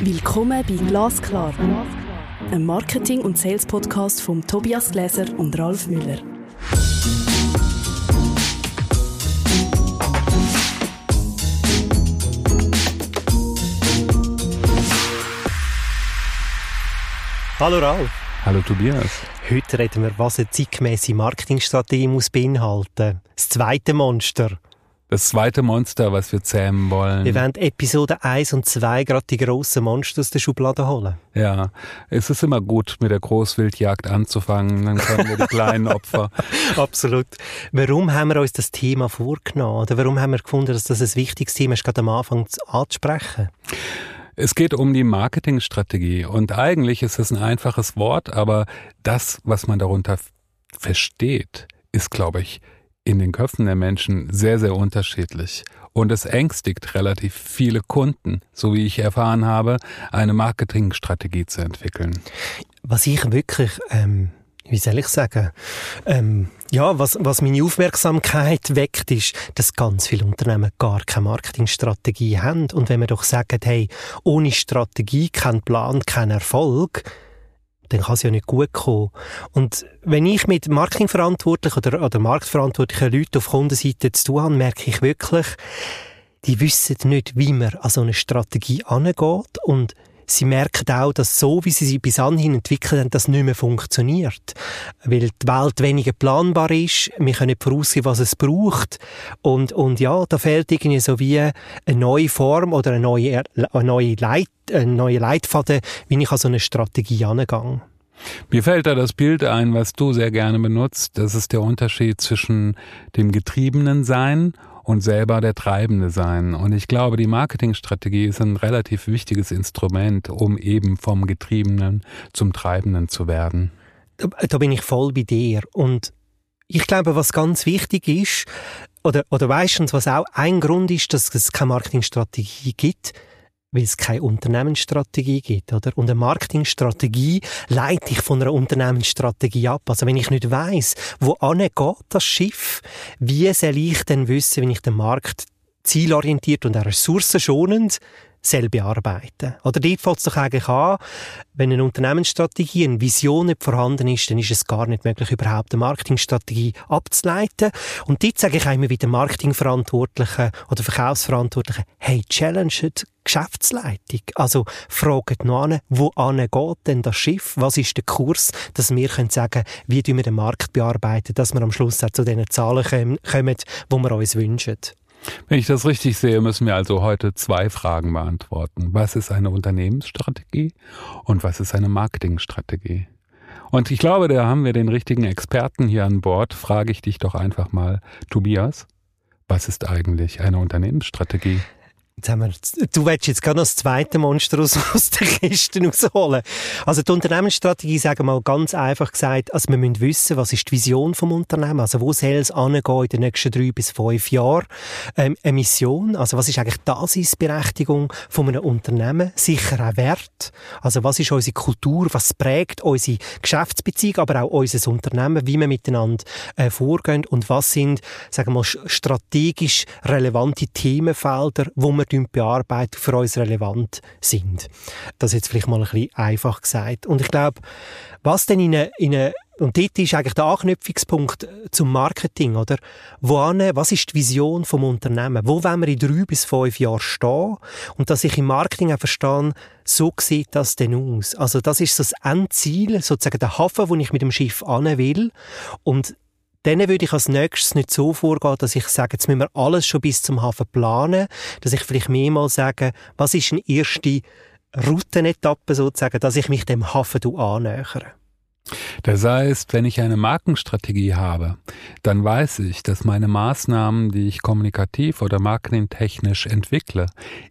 Willkommen bei Glasklar, einem Marketing- und Sales-Podcast von Tobias Gläser und Ralf Müller. Hallo Ralf. Hallo Tobias. Heute reden wir, was eine zeitgemäße Marketingstrategie muss beinhalten. Das zweite Monster. Das zweite Monster, was wir zähmen wollen. Wir werden Episode 1 und 2 gerade die grossen Monster aus der Schublade holen. Ja, es ist immer gut, mit der Großwildjagd anzufangen, dann können wir die kleinen Opfer. Absolut. Warum haben wir uns das Thema vorgenommen? Oder warum haben wir gefunden, dass das ein wichtiges Thema ist, gerade am Anfang anzusprechen? Es geht um die Marketingstrategie und eigentlich ist es ein einfaches Wort, aber das, was man darunter versteht, ist, glaube ich, in den Köpfen der Menschen sehr, sehr unterschiedlich. Und es ängstigt relativ viele Kunden, so wie ich erfahren habe, eine Marketingstrategie zu entwickeln. Was ich wirklich, ähm, wie soll ich sagen, ähm, ja, was, was meine Aufmerksamkeit weckt, ist, dass ganz viele Unternehmen gar keine Marketingstrategie haben. Und wenn wir doch sagen, hey, ohne Strategie, kein Plan, kein Erfolg, dann kann es ja nicht gut kommen. Und wenn ich mit Marketingverantwortlichen oder, oder marktverantwortlichen Leuten auf Kundenseite zu tun habe, merke ich wirklich, die wissen nicht, wie man an so eine Strategie angeht und sie merken auch, dass so, wie sie sie bis anhin entwickelt haben, das nicht mehr funktioniert. Weil die Welt weniger planbar ist, wir können nicht voraussehen, was es braucht. Und, und ja, da fehlt irgendwie so wie eine neue Form oder eine neue, eine neue, Leit, eine neue Leitfaden, wie ich an so eine Strategie angehe. Mir fällt da das Bild ein, was du sehr gerne benutzt. Das ist der Unterschied zwischen dem getriebenen Sein und selber der Treibende sein. Und ich glaube, die Marketingstrategie ist ein relativ wichtiges Instrument, um eben vom Getriebenen zum Treibenden zu werden. Da, da bin ich voll bei dir. Und ich glaube, was ganz wichtig ist, oder, oder weißt du, was auch ein Grund ist, dass es keine Marketingstrategie gibt, weil es keine Unternehmensstrategie gibt, oder? Und eine Marketingstrategie leite ich von einer Unternehmensstrategie ab. Also wenn ich nicht weiß, wo geht das Schiff, wie soll ich denn wissen, wenn ich den Markt zielorientiert und auch ressourcenschonend soll bearbeiten. Oder dort fängt es doch eigentlich an, wenn eine Unternehmensstrategie, eine Vision nicht vorhanden ist, dann ist es gar nicht möglich, überhaupt eine Marketingstrategie abzuleiten. Und dort sage ich einmal wieder Marketingverantwortlichen oder Verkaufsverantwortlichen, hey, challenge Geschäftsleitung. Also fragt noch an, wo geht denn das Schiff? Was ist der Kurs, dass wir können sagen, wie wir den Markt bearbeiten, dass wir am Schluss auch zu den Zahlen kommen, die wir uns wünschen. Wenn ich das richtig sehe, müssen wir also heute zwei Fragen beantworten. Was ist eine Unternehmensstrategie und was ist eine Marketingstrategie? Und ich glaube, da haben wir den richtigen Experten hier an Bord. Frage ich dich doch einfach mal, Tobias, was ist eigentlich eine Unternehmensstrategie? Jetzt haben wir, du willst jetzt gerade noch das zweite Monster aus, aus der Kiste rausholen. Also die Unternehmensstrategie, sagen wir mal ganz einfach gesagt, also wir müssen wissen, was ist die Vision vom Unternehmen, also wo soll es angehen in den nächsten drei bis fünf Jahren. Ähm, eine Mission, also was ist eigentlich die Basisberechtigung von einem Unternehmen, sicher auch Wert, also was ist unsere Kultur, was prägt unsere Geschäftsbeziehung, aber auch unser Unternehmen, wie wir miteinander äh, vorgehen? Und was sind, sagen wir mal, strategisch relevante Themenfelder, wo wir wir bearbeiten, für uns relevant sind. Das ist jetzt vielleicht mal ein bisschen einfach gesagt. Und ich glaube, was denn in eine, in eine und dort ist eigentlich der Anknüpfungspunkt zum Marketing, oder? Wohin, was ist die Vision vom Unternehmen? Wo wollen wir in drei bis fünf Jahren stehen? Und dass ich im Marketing auch verstehe, so sieht das denn aus. Also das ist so das Endziel, sozusagen der Hafen, wo ich mit dem Schiff an will. Und dann würde ich als nächstes nicht so vorgehen, dass ich sage, jetzt müssen wir alles schon bis zum Hafen planen, dass ich vielleicht mehrmals sage, was ist eine erste Routenetappe sozusagen, dass ich mich dem Hafen annähere. Das heißt, wenn ich eine Markenstrategie habe, dann weiß ich, dass meine Maßnahmen, die ich kommunikativ oder marketingtechnisch entwickle,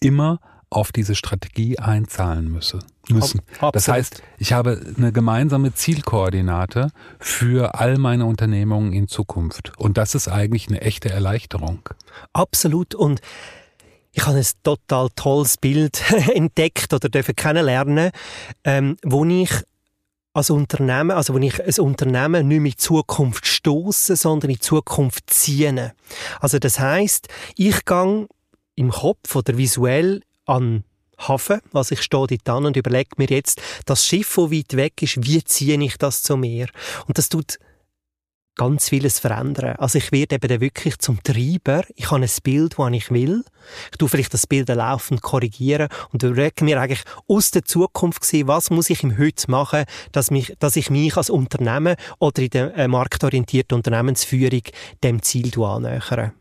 immer auf diese Strategie einzahlen müsse, müssen. Das heißt, ich habe eine gemeinsame Zielkoordinate für all meine Unternehmungen in Zukunft. Und das ist eigentlich eine echte Erleichterung. Absolut. Und ich habe ein total tolles Bild entdeckt oder dürfen kennenlernen, ähm, wo ich als Unternehmen, also wenn ich ein Unternehmen nicht mehr in Zukunft stoße, sondern in Zukunft ziehen. Also das heißt, ich gehe im Kopf oder visuell an Hafen. Also ich stehe dort an und überlege mir jetzt, das Schiff, das weit weg ist, wie ziehe ich das zum Meer? Und das tut ganz vieles verändern. Also ich werde eben dann wirklich zum Treiber. Ich habe ein Bild, das ich will. Ich tue vielleicht das Bild laufend korrigieren und überlege mir eigentlich aus der Zukunft gesehen, was muss ich im Heute machen, dass, mich, dass ich mich als Unternehmen oder in der äh, marktorientierten Unternehmensführung dem Ziel annähere.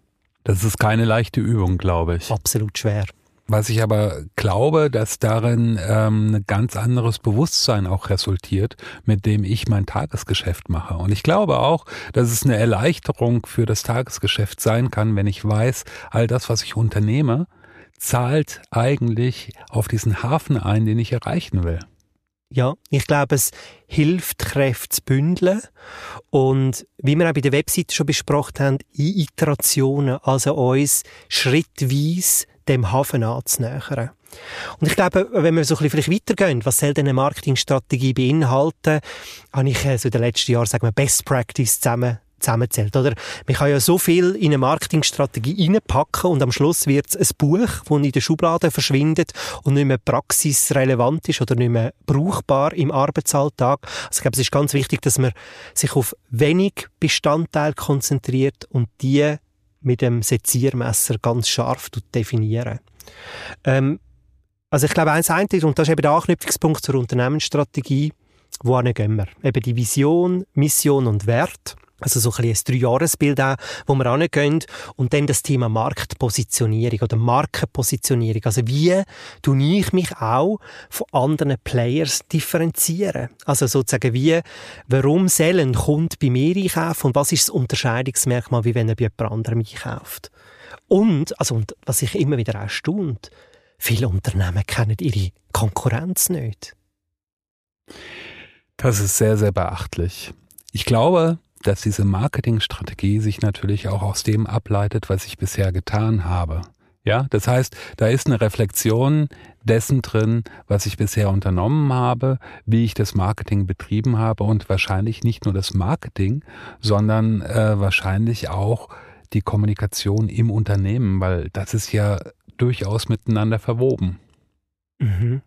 Das ist keine leichte Übung, glaube ich. Absolut schwer. Was ich aber glaube, dass darin ähm, ein ganz anderes Bewusstsein auch resultiert, mit dem ich mein Tagesgeschäft mache. Und ich glaube auch, dass es eine Erleichterung für das Tagesgeschäft sein kann, wenn ich weiß, all das, was ich unternehme, zahlt eigentlich auf diesen Hafen ein, den ich erreichen will. Ja, ich glaube, es hilft, Kräfte zu bündeln. Und wie wir auch bei der Webseite schon besprochen haben, in Iterationen, also uns schrittweise dem Hafen anzunähern. Und ich glaube, wenn wir so ein bisschen vielleicht weitergehen, was soll denn eine Marketingstrategie beinhalten, habe ich äh, so in den letzten Jahren, sagen wir, Best Practice zusammen zusammenzählt, oder? Man kann ja so viel in eine Marketingstrategie reinpacken und am Schluss wird es ein Buch, das in der Schublade verschwindet und nicht mehr praxisrelevant ist oder nicht mehr brauchbar im Arbeitsalltag. Also ich glaube, es ist ganz wichtig, dass man sich auf wenig Bestandteile konzentriert und die mit dem Seziermesser ganz scharf definieren. Ähm, also ich glaube, eins einzig, und das ist eben der Anknüpfungspunkt zur Unternehmensstrategie, wohin gehen wir? Eben die Vision, Mission und Wert. Also so ein, ein Dreijahresbild auch, wo wir angehen. Und dann das Thema Marktpositionierung oder Markenpositionierung. Also wie tue ich mich auch von anderen Players differenzieren? Also sozusagen wie, warum soll ein Kunde bei mir einkaufen und was ist das Unterscheidungsmerkmal, wie wenn er bei jemand anderem einkauft? Und, also, und was ich immer wieder erstaunt, viele Unternehmen kennen ihre Konkurrenz nicht. Das ist sehr, sehr beachtlich. Ich glaube, dass diese Marketingstrategie sich natürlich auch aus dem ableitet, was ich bisher getan habe. Ja, das heißt, da ist eine Reflexion dessen drin, was ich bisher unternommen habe, wie ich das Marketing betrieben habe und wahrscheinlich nicht nur das Marketing, sondern äh, wahrscheinlich auch die Kommunikation im Unternehmen, weil das ist ja durchaus miteinander verwoben. Mhm.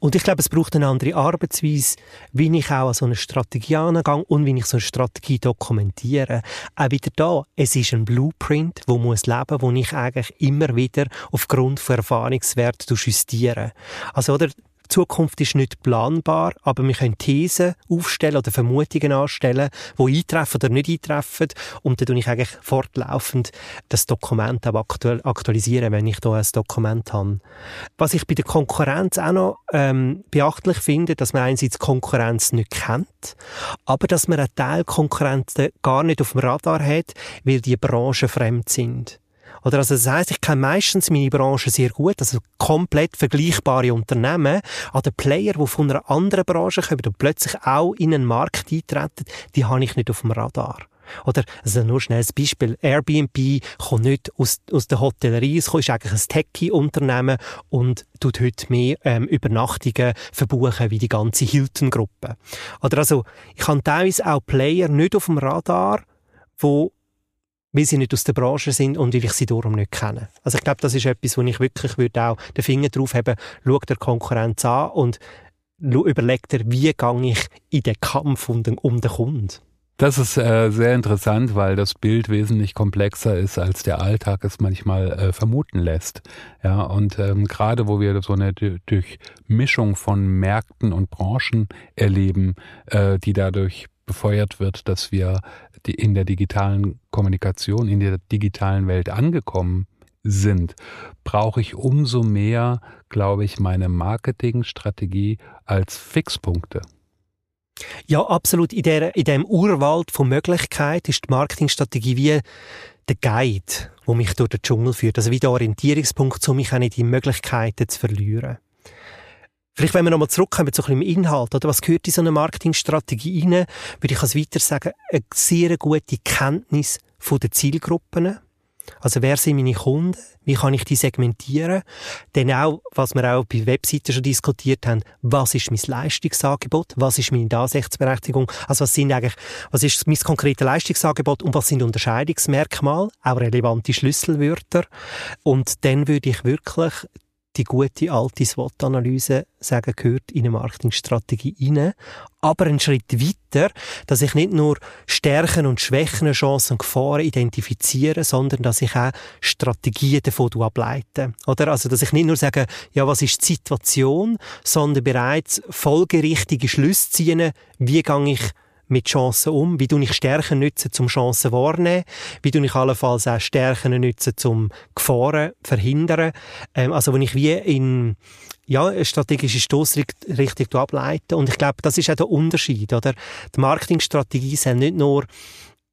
Und ich glaube, es braucht eine andere Arbeitsweise, wie ich auch an so eine Strategie angehe und wie ich so eine Strategie dokumentiere. Auch wieder da, es ist ein Blueprint, wo muss leben, wo ich eigentlich immer wieder aufgrund von Erfahrungswerten justiere. Also, oder, Zukunft ist nicht planbar, aber wir können Thesen aufstellen oder Vermutungen anstellen, die eintreffen oder nicht eintreffen. Und dann tue ich eigentlich fortlaufend das Dokument auch aktuell aktualisieren, wenn ich da ein Dokument habe. Was ich bei der Konkurrenz auch noch ähm, beachtlich finde, dass man einerseits Konkurrenz nicht kennt, aber dass man einen Teil Konkurrenten gar nicht auf dem Radar hat, weil die Branchen fremd sind. Oder also das heißt, ich kenne meistens meine Branche sehr gut, also komplett vergleichbare Unternehmen. Den Player, die von einer anderen Branche kommen und plötzlich auch in einen Markt eintreten, die habe ich nicht auf dem Radar. Oder, also nur schnell ein Beispiel. Airbnb kommt nicht aus, aus der Hotellerie, es ist eigentlich ein Techie-Unternehmen und tut heute mehr ähm, Übernachtungen verbuchen wie die ganze Hilton-Gruppe. Oder also, ich habe teilweise auch Player nicht auf dem Radar, wo weil sie nicht aus der Branche sind und weil ich sie darum nicht kenne. Also ich glaube, das ist etwas, wo ich wirklich würde auch den Finger drauf haben, schau der Konkurrenz an und überlegt er, wie gehe ich in den Kampf um den, um den Kunden. Das ist äh, sehr interessant, weil das Bild wesentlich komplexer ist, als der Alltag es manchmal äh, vermuten lässt. Ja, und ähm, gerade wo wir so eine Durchmischung von Märkten und Branchen erleben, äh, die dadurch befeuert wird, dass wir in der digitalen Kommunikation, in der digitalen Welt angekommen sind, brauche ich umso mehr, glaube ich, meine Marketingstrategie als Fixpunkte. Ja, absolut. In, der, in dem Urwald von Möglichkeiten ist die Marketingstrategie wie der Guide, wo mich durch den Dschungel führt. Also wie der Orientierungspunkt, um mich auch nicht die Möglichkeiten zu verlieren. Vielleicht, wenn wir nochmal zurückkommen zu ein bisschen im Inhalt, oder was gehört in so eine Marketingstrategie rein, würde ich als weiter sagen, eine sehr gute Kenntnis von den Zielgruppen. Also, wer sind meine Kunden? Wie kann ich die segmentieren? Dann auch, was wir auch bei Webseiten schon diskutiert haben, was ist mein Leistungsangebot? Was ist meine Dasichtsberechtigung? Also, was sind eigentlich, was ist mein konkretes Leistungsangebot und was sind Unterscheidungsmerkmale? Auch relevante Schlüsselwörter. Und dann würde ich wirklich die gute alte SWOT-Analyse sagen, gehört in eine Marketingstrategie rein. Aber einen Schritt weiter, dass ich nicht nur Stärken und Schwächen, Chancen und Gefahren identifiziere, sondern dass ich auch Strategien davon ableite. Oder? Also, dass ich nicht nur sage, ja, was ist die Situation, sondern bereits folgerichtige Schlüsse ziehen, wie gehe ich mit Chancen um? Wie tue ich Stärken nutzen, um Chancen wahrnehmen? Wie tue ich allenfalls auch Stärken nutzen, um Gefahren verhindern? Ähm, also, wenn ich wie in, ja, eine strategische Stoßrichtung ableiten. Und ich glaube, das ist auch der Unterschied, oder? Die Marketingstrategie soll nicht nur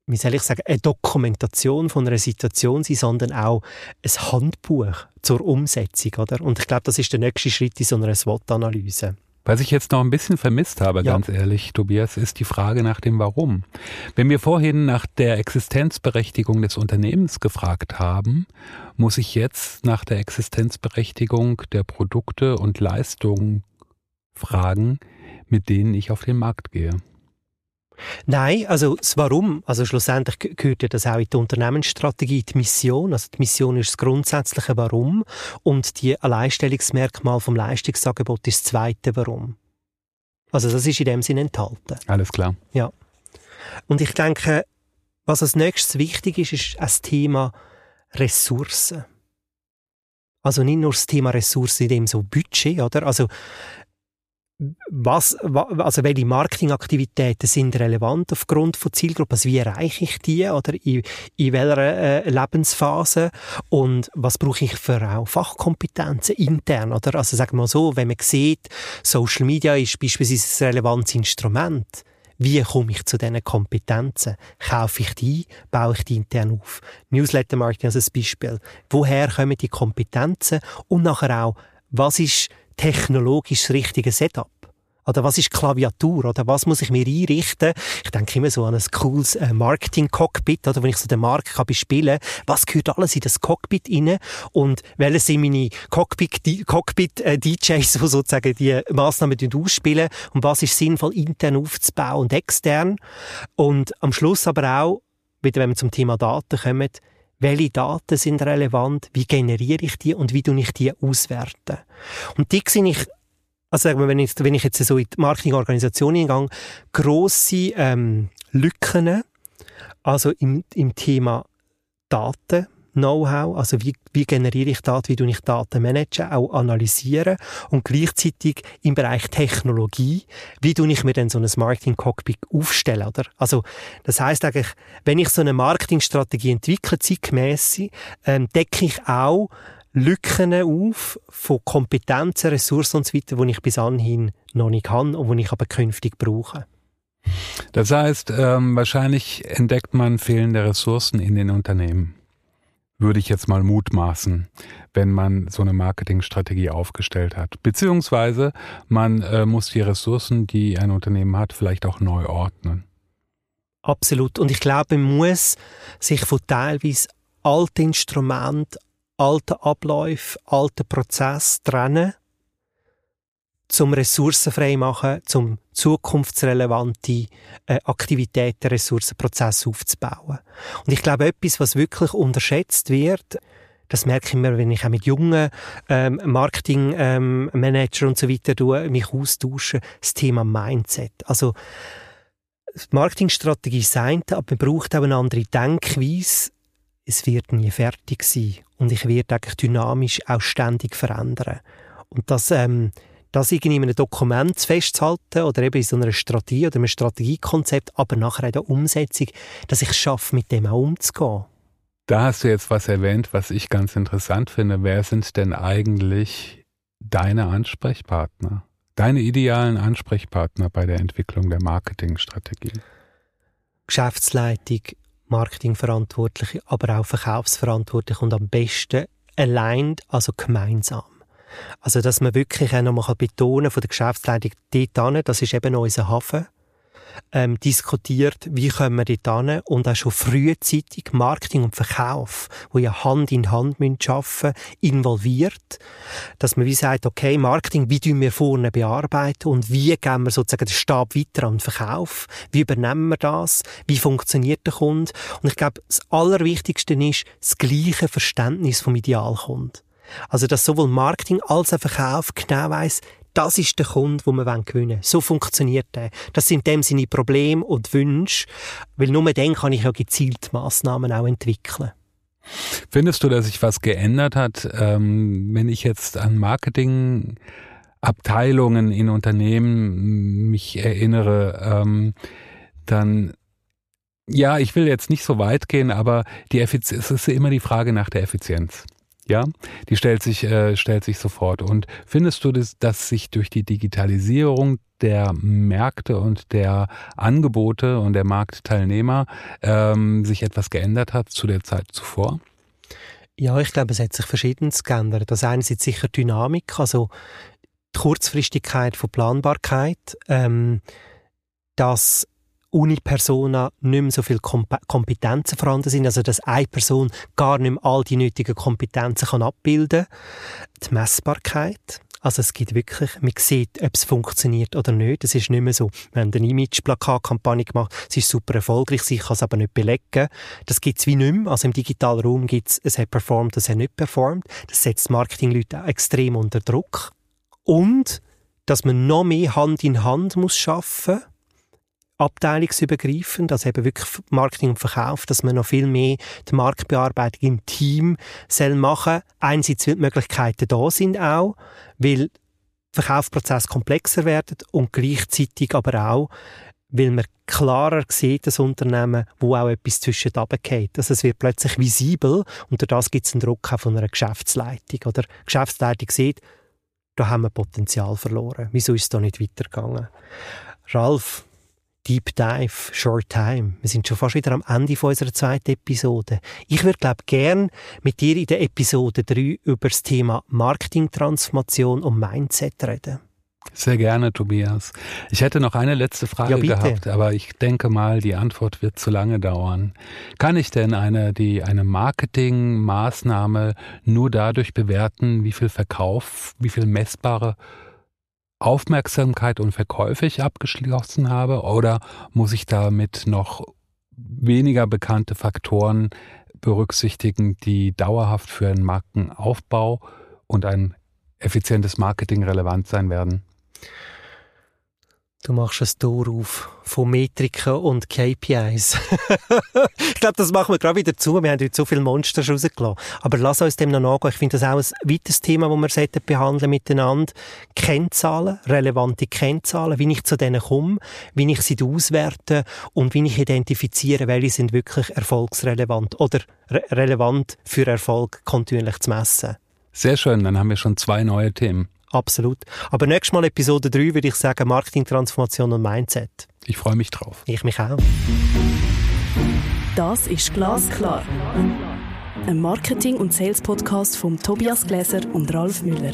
wie soll ich sagen, eine Dokumentation von einer Situation sein, sondern auch ein Handbuch zur Umsetzung, oder? Und ich glaube, das ist der nächste Schritt in so einer SWOT-Analyse. Was ich jetzt noch ein bisschen vermisst habe, ja. ganz ehrlich, Tobias, ist die Frage nach dem Warum. Wenn wir vorhin nach der Existenzberechtigung des Unternehmens gefragt haben, muss ich jetzt nach der Existenzberechtigung der Produkte und Leistungen fragen, mit denen ich auf den Markt gehe. Nein, also das Warum, also schlussendlich gehört ja das auch in die Unternehmensstrategie, die Mission. Also die Mission ist das grundsätzliche Warum und die Alleinstellungsmerkmal vom Leistungsangebot ist das zweite Warum. Also das ist in dem Sinne enthalten. Alles klar. Ja. Und ich denke, was als nächstes wichtig ist, ist das Thema Ressourcen. Also nicht nur das Thema Ressourcen in dem so Budget, oder? Also was, also welche Marketingaktivitäten sind relevant aufgrund von Zielgruppen? Also wie erreiche ich die oder in, in welcher äh, Lebensphase? Und was brauche ich für auch Fachkompetenzen intern? Oder? Also sagen wir mal so, wenn man sieht, Social Media ist beispielsweise ein relevantes Instrument. Wie komme ich zu diesen Kompetenzen? Kaufe ich die? Baue ich die intern auf? Newsletter Marketing als Beispiel. Woher kommen die Kompetenzen? Und nachher auch, was ist technologisch das richtige Setup? Oder was ist Klaviatur? Oder was muss ich mir einrichten? Ich denke immer so an ein cooles äh, Marketing-Cockpit, oder wenn ich so den Markt kann bespielen Was gehört alles in das Cockpit rein? Und welche sind meine Cockpit-DJs, Cockpit, äh, die sozusagen die Massnahmen ausspielen? Und was ist sinnvoll intern aufzubauen und extern? Und am Schluss aber auch, wieder wenn wir zum Thema Daten kommen, welche Daten sind relevant, wie generiere ich die und wie tue ich die auswerten. Und die sehe ich, also sagen wir, wenn ich, wenn ich jetzt so in die Marketingorganisation hingehe, grosse ähm, Lücken, also im, im Thema Daten, Know-how, also wie, wie generiere ich Daten, wie tue ich Daten managen, auch analysieren und gleichzeitig im Bereich Technologie, wie tue ich mir denn so ein Marketing-Cockpit aufstellen, oder? Also, das heißt eigentlich, wenn ich so eine Marketingstrategie entwickle, zeitgemäss, ähm, decke ich auch Lücken auf von Kompetenzen, Ressourcen und so weiter, die ich bis anhin noch nicht kann und die ich aber künftig brauche. Das heißt, ähm, wahrscheinlich entdeckt man fehlende Ressourcen in den Unternehmen würde ich jetzt mal mutmaßen, wenn man so eine Marketingstrategie aufgestellt hat. Beziehungsweise man äh, muss die Ressourcen, die ein Unternehmen hat, vielleicht auch neu ordnen. Absolut. Und ich glaube, man muss sich von teilweise alten Instrumenten, alten Abläufen, alten Prozessen trennen zum ressourcenfrei machen, zum zukunftsrelevante äh, Aktivitäten, Ressourcenprozesse aufzubauen. Und ich glaube, etwas, was wirklich unterschätzt wird, das merke ich immer, wenn ich auch mit jungen ähm, Marketingmanager ähm, und so weiter tue, mich austausche, das Thema Mindset. Also Marketingstrategie ist eine, aber man braucht auch eine andere Denkweise. Es wird nie fertig sein und ich werde eigentlich dynamisch auch ständig verändern. Und das ähm, das irgendwie in einem Dokument festzuhalten oder eben in so einer Strategie oder einem Strategiekonzept, aber nachher in der Umsetzung, dass ich es schaffe, mit dem auch umzugehen. Da hast du jetzt was erwähnt, was ich ganz interessant finde. Wer sind denn eigentlich deine Ansprechpartner? Deine idealen Ansprechpartner bei der Entwicklung der Marketingstrategie? Geschäftsleitung, Marketingverantwortliche, aber auch Verkaufsverantwortliche und am besten allein, also gemeinsam. Also, dass man wirklich auch nochmal betonen von der Geschäftsleitung dort hin, das ist eben unser Hafen, ähm, diskutiert, wie können wir dort hin und auch schon frühzeitig Marketing und Verkauf, wo ja Hand in Hand müssen arbeiten, involviert, dass man wie sagt, okay, Marketing, wie tun wir vorne bearbeiten und wie geben wir sozusagen den Stab weiter an den Verkauf, wie übernehmen wir das, wie funktioniert der Kunde? Und ich glaube, das Allerwichtigste ist das gleiche Verständnis vom Idealkunden. Also, dass sowohl Marketing als auch Verkauf genau weiss, das ist der Kunde, den wir gewinnen wollen. So funktioniert der. Das sind dem seine Probleme und Wünsche, weil nur dann kann ich ja gezielt Massnahmen auch entwickeln. Findest du, dass sich was geändert hat, ähm, wenn ich jetzt an Marketingabteilungen in Unternehmen mich erinnere, ähm, dann ja, ich will jetzt nicht so weit gehen, aber die Effizienz, es ist immer die Frage nach der Effizienz. Ja, die stellt sich, äh, stellt sich sofort. Und findest du, dass, dass sich durch die Digitalisierung der Märkte und der Angebote und der Marktteilnehmer ähm, sich etwas geändert hat zu der Zeit zuvor? Ja, ich glaube, es hat sich verschiedenes geändert. Das eine ist sicher Dynamik, also die Kurzfristigkeit von Planbarkeit, ähm, dass Unipersona nicht mehr so viele Kompetenzen vorhanden sind, also dass eine Person gar nicht mehr all die nötigen Kompetenzen kann abbilden kann. Die Messbarkeit, also es gibt wirklich, man sieht, ob es funktioniert oder nicht. Es ist nicht mehr so. Wir haben eine Image-Plakat-Kampagne gemacht, sie ist super erfolgreich, sie kann es aber nicht belegen. Das gibt es wie nicht mehr. Also im digitalen Raum gibt es, es hat performt, es hat nicht performt. Das setzt Marketingleute extrem unter Druck. Und, dass man noch mehr Hand in Hand muss schaffen abteilungsübergreifend, also eben wirklich Marketing und Verkauf, dass man noch viel mehr die Marktbearbeitung im Team soll machen. Einerseits, weil die Möglichkeiten da sind auch, weil Verkaufsprozess komplexer werden und gleichzeitig aber auch, weil man klarer sieht, das Unternehmen, wo auch etwas zwischen geht. Also es wird plötzlich visibel und das gibt es einen Druck auch von einer Geschäftsleitung. Oder die Geschäftsleitung sieht, da haben wir Potenzial verloren. Wieso ist es da nicht weitergegangen? Ralf, Deep Dive, Short Time. Wir sind schon fast wieder am Ende von unserer zweiten Episode. Ich würde, glaube gern mit dir in der Episode 3 über das Thema Marketingtransformation und Mindset reden. Sehr gerne, Tobias. Ich hätte noch eine letzte Frage ja, gehabt, aber ich denke mal, die Antwort wird zu lange dauern. Kann ich denn eine, die, eine Marketingmaßnahme nur dadurch bewerten, wie viel Verkauf, wie viel messbare Aufmerksamkeit und Verkäufe ich abgeschlossen habe oder muss ich damit noch weniger bekannte Faktoren berücksichtigen, die dauerhaft für einen Markenaufbau und ein effizientes Marketing relevant sein werden? Du machst ein Tor auf von Metriken und KPIs. ich glaube, das machen wir gerade wieder zu. Wir haben heute so viele Monster rausgelassen. Aber lass uns dem noch nachgehen. Ich finde das auch ein weiteres Thema, das wir behandeln miteinander. Kennzahlen, relevante Kennzahlen, wie ich zu denen komme, wie ich sie auswerte und wie ich identifiziere, welche sind wirklich erfolgsrelevant oder re relevant für Erfolg kontinuierlich zu messen. Sehr schön, dann haben wir schon zwei neue Themen. Absolut. Aber nächstes Mal Episode 3 würde ich sagen Marketingtransformation und Mindset. Ich freue mich drauf. Ich mich auch. Das ist Glasklar. Ein Marketing- und Sales-Podcast von Tobias Gläser und Ralf Müller.